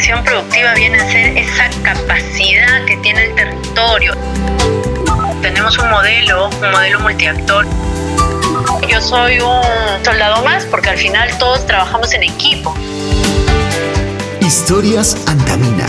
Vocación productiva viene a ser esa capacidad que tiene el territorio. Tenemos un modelo, un modelo multiactor. Yo soy un soldado más porque al final todos trabajamos en equipo. Historias Antamina.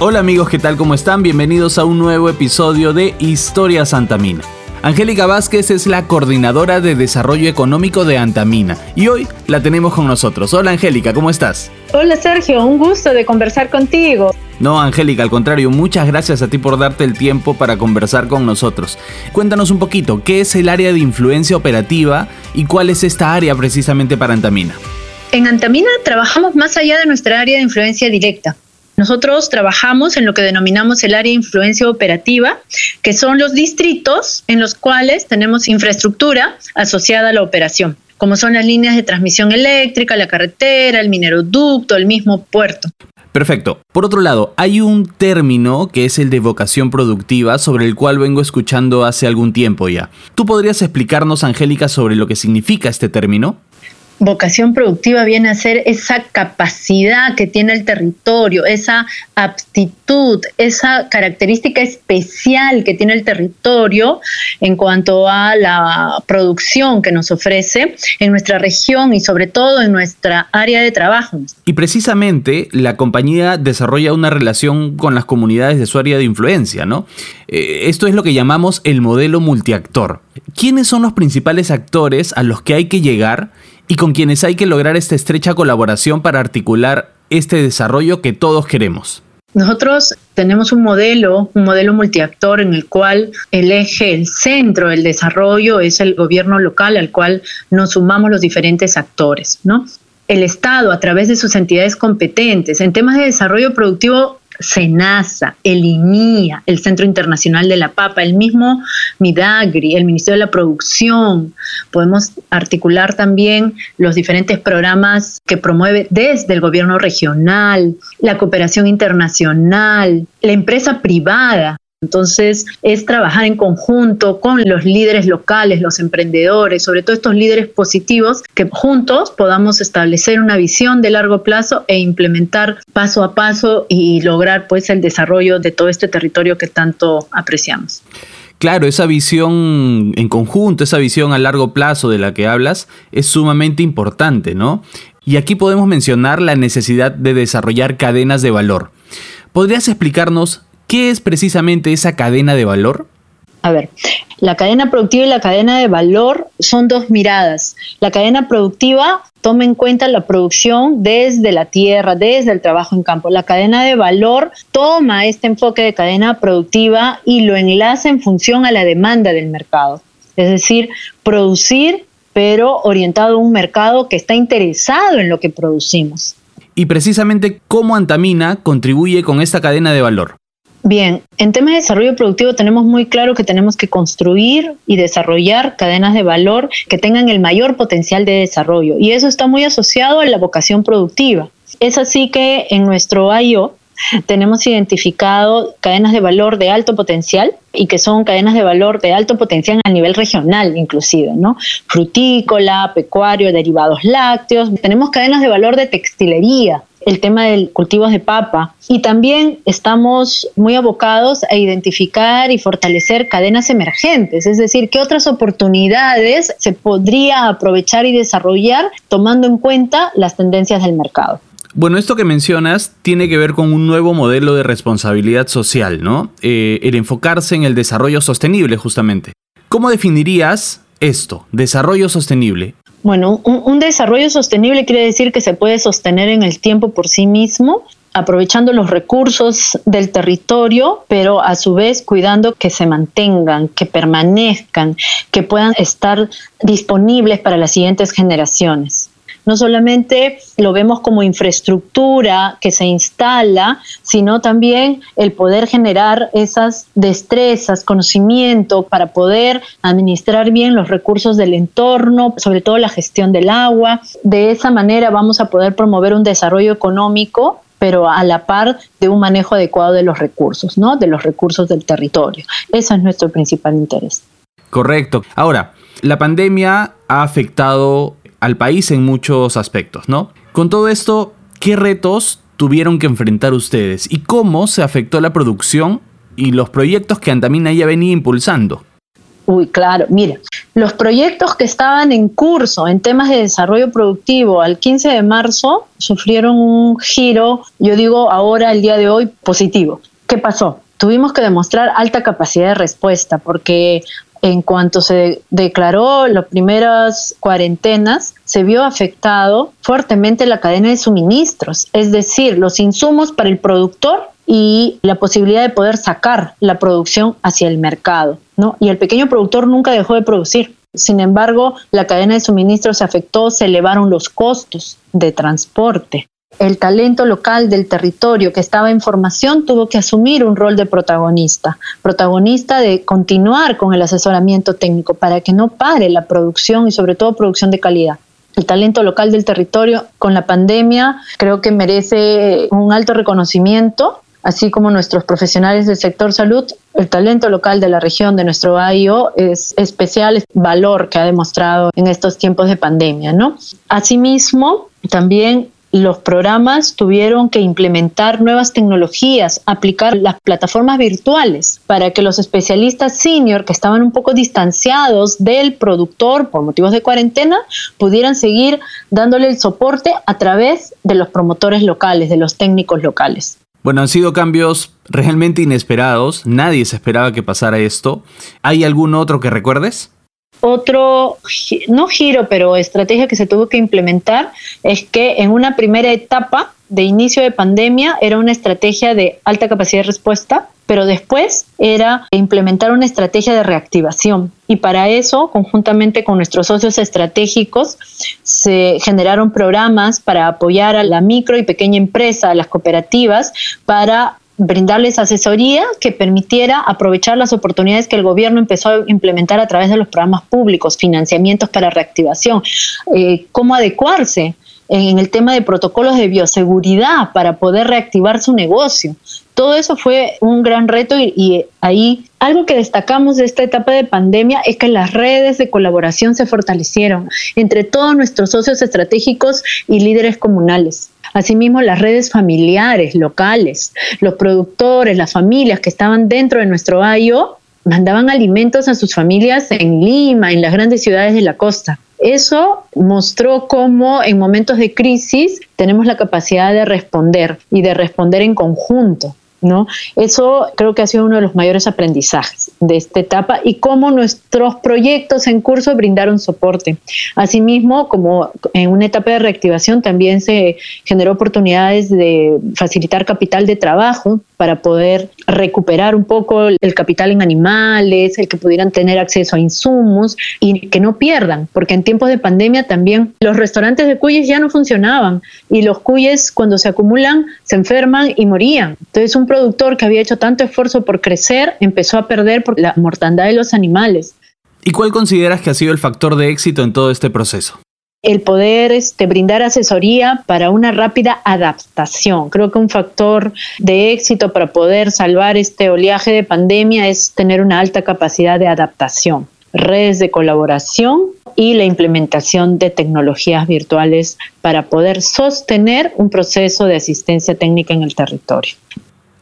Hola amigos, ¿qué tal? ¿Cómo están? Bienvenidos a un nuevo episodio de Historias Antamina. Angélica Vázquez es la coordinadora de desarrollo económico de Antamina y hoy la tenemos con nosotros. Hola Angélica, ¿cómo estás? Hola Sergio, un gusto de conversar contigo. No, Angélica, al contrario, muchas gracias a ti por darte el tiempo para conversar con nosotros. Cuéntanos un poquito, ¿qué es el área de influencia operativa y cuál es esta área precisamente para Antamina? En Antamina trabajamos más allá de nuestra área de influencia directa. Nosotros trabajamos en lo que denominamos el área de influencia operativa, que son los distritos en los cuales tenemos infraestructura asociada a la operación, como son las líneas de transmisión eléctrica, la carretera, el mineroducto, el mismo puerto. Perfecto. Por otro lado, hay un término que es el de vocación productiva sobre el cual vengo escuchando hace algún tiempo ya. ¿Tú podrías explicarnos, Angélica, sobre lo que significa este término? Vocación productiva viene a ser esa capacidad que tiene el territorio, esa aptitud, esa característica especial que tiene el territorio en cuanto a la producción que nos ofrece en nuestra región y sobre todo en nuestra área de trabajo. Y precisamente la compañía desarrolla una relación con las comunidades de su área de influencia, ¿no? Eh, esto es lo que llamamos el modelo multiactor. ¿Quiénes son los principales actores a los que hay que llegar y con quienes hay que lograr esta estrecha colaboración para articular este desarrollo que todos queremos. Nosotros tenemos un modelo, un modelo multiactor en el cual el eje, el centro del desarrollo es el gobierno local al cual nos sumamos los diferentes actores, ¿no? El Estado, a través de sus entidades competentes en temas de desarrollo productivo, SENASA, el INIA, el Centro Internacional de la Papa, el mismo Midagri, el Ministerio de la Producción. Podemos articular también los diferentes programas que promueve desde el gobierno regional, la cooperación internacional, la empresa privada, entonces, es trabajar en conjunto con los líderes locales, los emprendedores, sobre todo estos líderes positivos, que juntos podamos establecer una visión de largo plazo e implementar paso a paso y lograr pues el desarrollo de todo este territorio que tanto apreciamos. Claro, esa visión en conjunto, esa visión a largo plazo de la que hablas, es sumamente importante, ¿no? Y aquí podemos mencionar la necesidad de desarrollar cadenas de valor. ¿Podrías explicarnos ¿Qué es precisamente esa cadena de valor? A ver, la cadena productiva y la cadena de valor son dos miradas. La cadena productiva toma en cuenta la producción desde la tierra, desde el trabajo en campo. La cadena de valor toma este enfoque de cadena productiva y lo enlaza en función a la demanda del mercado. Es decir, producir, pero orientado a un mercado que está interesado en lo que producimos. Y precisamente cómo Antamina contribuye con esta cadena de valor. Bien, en temas de desarrollo productivo tenemos muy claro que tenemos que construir y desarrollar cadenas de valor que tengan el mayor potencial de desarrollo y eso está muy asociado a la vocación productiva. Es así que en nuestro IO tenemos identificado cadenas de valor de alto potencial y que son cadenas de valor de alto potencial a nivel regional inclusive, ¿no? Frutícola, pecuario, derivados lácteos. Tenemos cadenas de valor de textilería, el tema del cultivos de papa y también estamos muy abocados a identificar y fortalecer cadenas emergentes, es decir, qué otras oportunidades se podría aprovechar y desarrollar tomando en cuenta las tendencias del mercado. Bueno, esto que mencionas tiene que ver con un nuevo modelo de responsabilidad social, ¿no? Eh, el enfocarse en el desarrollo sostenible, justamente. ¿Cómo definirías esto, desarrollo sostenible? Bueno, un, desarrollo sostenible quiere decir que se puede sostener en el tiempo por sí mismo, aprovechando los recursos del territorio, pero a su vez cuidando que se mantengan, que permanezcan, que puedan estar disponibles para las siguientes generaciones no solamente lo vemos como infraestructura que se instala, sino también el poder generar esas destrezas, conocimiento para poder administrar bien los recursos del entorno, sobre todo la gestión del agua. De esa manera vamos a poder promover un desarrollo económico pero a la par de un manejo adecuado de los recursos, ¿no? De los recursos del territorio. Ese es nuestro principal interés. Correcto. Ahora, la pandemia ha afectado al país en muchos aspectos, ¿no? Con todo esto, ¿qué retos tuvieron que enfrentar ustedes y cómo se afectó la producción y los proyectos que Antamina ya venía impulsando? Uy, claro, mira, los proyectos que estaban en curso en temas de desarrollo productivo al 15 de marzo sufrieron un giro, yo digo ahora, el día de hoy, positivo. ¿Qué pasó? Tuvimos que demostrar alta capacidad de respuesta porque en cuanto se declaró las primeras cuarentenas, se vio afectado fuertemente la cadena de suministros, es decir, los insumos para el productor y la posibilidad de poder sacar la producción hacia el mercado. ¿no? Y el pequeño productor nunca dejó de producir. Sin embargo, la cadena de suministro se afectó, se elevaron los costos de transporte. El talento local del territorio que estaba en formación tuvo que asumir un rol de protagonista, protagonista de continuar con el asesoramiento técnico para que no pare la producción y sobre todo producción de calidad. El talento local del territorio con la pandemia creo que merece un alto reconocimiento así como nuestros profesionales del sector salud, el talento local de la región de nuestro AIO es especial es valor que ha demostrado en estos tiempos de pandemia, ¿no? Asimismo, también los programas tuvieron que implementar nuevas tecnologías, aplicar las plataformas virtuales para que los especialistas senior que estaban un poco distanciados del productor por motivos de cuarentena pudieran seguir dándole el soporte a través de los promotores locales, de los técnicos locales. Bueno, han sido cambios realmente inesperados. Nadie se esperaba que pasara esto. ¿Hay algún otro que recuerdes? Otro, no giro, pero estrategia que se tuvo que implementar es que en una primera etapa de inicio de pandemia era una estrategia de alta capacidad de respuesta pero después era implementar una estrategia de reactivación. Y para eso, conjuntamente con nuestros socios estratégicos, se generaron programas para apoyar a la micro y pequeña empresa, a las cooperativas, para brindarles asesoría que permitiera aprovechar las oportunidades que el gobierno empezó a implementar a través de los programas públicos, financiamientos para reactivación, eh, cómo adecuarse en el tema de protocolos de bioseguridad para poder reactivar su negocio. Todo eso fue un gran reto y, ahí algo que destacamos de esta etapa de pandemia es que las redes de colaboración se fortalecieron entre todos nuestros socios estratégicos y líderes comunales. Asimismo, las redes familiares, locales, los productores, las familias que estaban dentro de nuestro AIO mandaban alimentos a sus familias en Lima, en las grandes ciudades de la costa. Eso mostró cómo en momentos de crisis tenemos la capacidad de responder y de responder en conjunto. ¿No? Eso creo que ha sido uno de los mayores aprendizajes de esta etapa y cómo nuestros proyectos en curso brindaron soporte. Asimismo, como en una etapa de reactivación también se generó oportunidades de facilitar capital de trabajo para poder recuperar un poco el capital en animales, el que pudieran tener acceso a insumos y que no pierdan, porque en tiempos de pandemia también los restaurantes de cuyes ya no funcionaban y los cuyes cuando se acumulan se enferman y morían. Entonces un productor que había hecho tanto esfuerzo por crecer empezó a perder por la mortandad de los animales. ¿Y cuál consideras que ha sido el factor de éxito en todo este proceso? El poder este, brindar asesoría para una rápida adaptación. Creo que un factor de éxito para poder salvar este oleaje de pandemia es tener una alta capacidad de adaptación, redes de colaboración y la implementación de tecnologías virtuales para poder sostener un proceso de asistencia técnica en el territorio.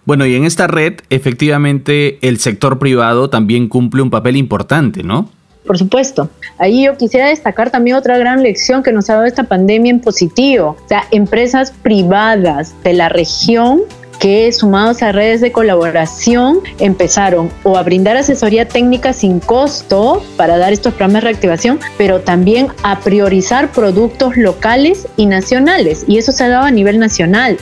Bueno, y en esta red, efectivamente, el sector privado también cumple un papel importante, ¿no? Por supuesto. Ahí yo quisiera destacar también otra gran lección que nos ha dado esta pandemia en positivo. O sea, empresas privadas de la región que sumados a redes de colaboración empezaron o a brindar asesoría técnica sin costo para dar estos programas de reactivación, pero también a priorizar productos locales y nacionales. Y eso se ha dado a nivel nacional.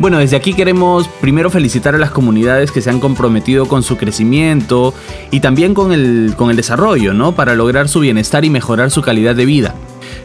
Bueno, desde aquí queremos primero felicitar a las comunidades que se han comprometido con su crecimiento y también con el, con el desarrollo, ¿no? Para lograr su bienestar y mejorar su calidad de vida.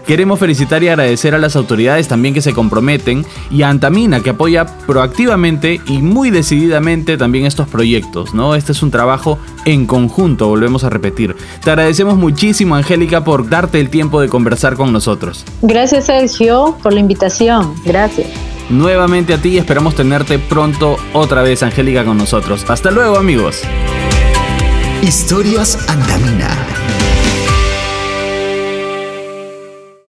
Queremos felicitar y agradecer a las autoridades también que se comprometen y a Antamina que apoya proactivamente y muy decididamente también estos proyectos, ¿no? Este es un trabajo en conjunto, volvemos a repetir. Te agradecemos muchísimo, Angélica, por darte el tiempo de conversar con nosotros. Gracias, Sergio, por la invitación. Gracias nuevamente a ti y esperamos tenerte pronto otra vez, Angélica, con nosotros. Hasta luego, amigos. Historias Andaminas